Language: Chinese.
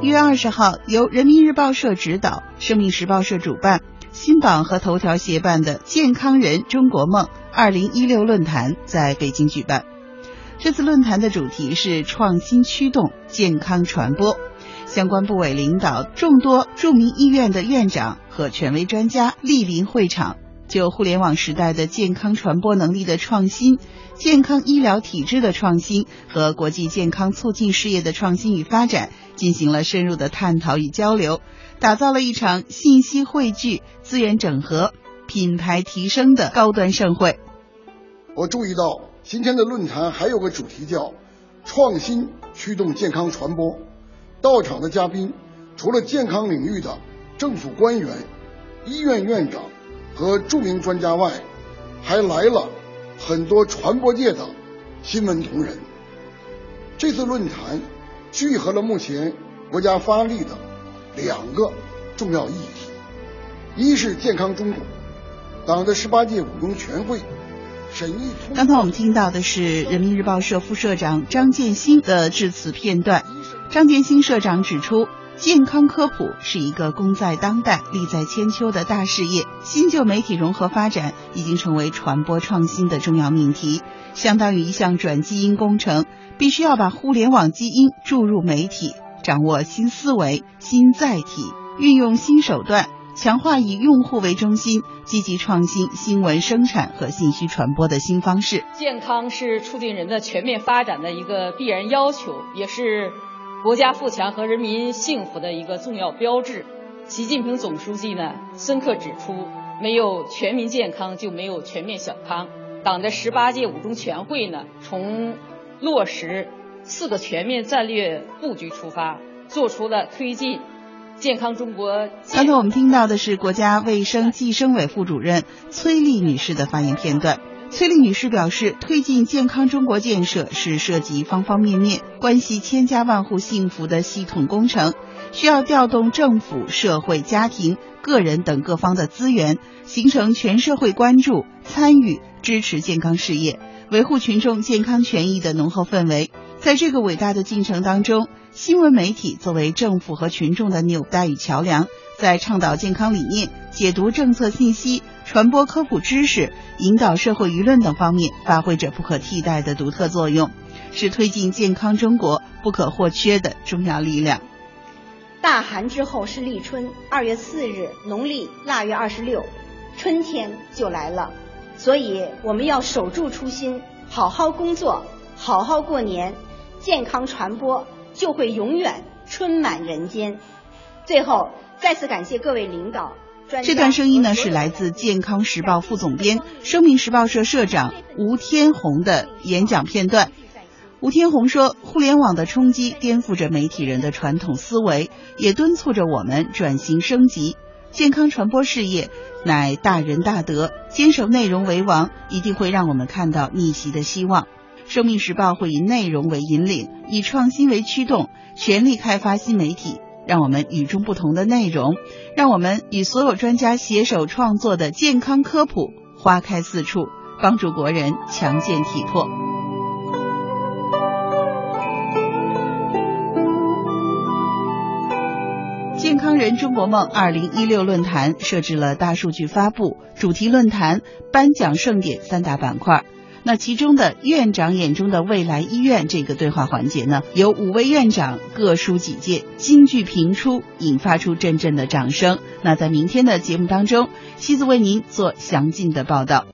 一月二十号，由人民日报社指导、生命时报社主办、新榜和头条协办的“健康人中国梦”二零一六论坛在北京举办。这次论坛的主题是创新驱动健康传播，相关部委领导、众多著名医院的院长和权威专家莅临会场。就互联网时代的健康传播能力的创新、健康医疗体制的创新和国际健康促进事业的创新与发展进行了深入的探讨与交流，打造了一场信息汇聚、资源整合、品牌提升的高端盛会。我注意到今天的论坛还有个主题叫“创新驱动健康传播”，到场的嘉宾除了健康领域的政府官员、医院院长。和著名专家外，还来了很多传播界的新闻同仁。这次论坛聚合了目前国家发力的两个重要议题：一是健康中国，党的十八届五中全会审议。刚才我们听到的是人民日报社副社长张建新的致辞片段。张建新社长指出。健康科普是一个功在当代、利在千秋的大事业。新旧媒体融合发展已经成为传播创新的重要命题，相当于一项转基因工程，必须要把互联网基因注入媒体，掌握新思维、新载体，运用新手段，强化以用户为中心、积极创新新闻生产和信息传播的新方式。健康是促进人的全面发展的一个必然要求，也是。国家富强和人民幸福的一个重要标志。习近平总书记呢，深刻指出，没有全民健康，就没有全面小康。党的十八届五中全会呢，从落实四个全面战略布局出发，做出了推进健康中国。刚才我们听到的是国家卫生计生委副主任崔丽女士的发言片段。崔丽女士表示，推进健康中国建设是涉及方方面面、关系千家万户幸福的系统工程，需要调动政府、社会、家庭、个人等各方的资源，形成全社会关注、参与、支持健康事业、维护群众健康权益的浓厚氛围。在这个伟大的进程当中，新闻媒体作为政府和群众的纽带与桥梁。在倡导健康理念、解读政策信息、传播科普知识、引导社会舆论等方面，发挥着不可替代的独特作用，是推进健康中国不可或缺的重要力量。大寒之后是立春，二月四日，农历腊月二十六，春天就来了。所以我们要守住初心，好好工作，好好过年，健康传播就会永远春满人间。最后。再次感谢各位领导。这段声音呢，是来自健康时报副总编、生命时报社社长吴天红的演讲片段。吴天红说：“互联网的冲击颠覆着媒体人的传统思维，也敦促着我们转型升级。健康传播事业乃大仁大德，坚守内容为王，一定会让我们看到逆袭的希望。生命时报会以内容为引领，以创新为驱动，全力开发新媒体。”让我们与众不同的内容，让我们与所有专家携手创作的健康科普花开四处，帮助国人强健体魄。健康人中国梦二零一六论坛设置了大数据发布、主题论坛、颁奖盛典三大板块。那其中的院长眼中的未来医院这个对话环节呢，有五位院长各抒己见，金句频出，引发出阵阵的掌声。那在明天的节目当中，西子为您做详尽的报道。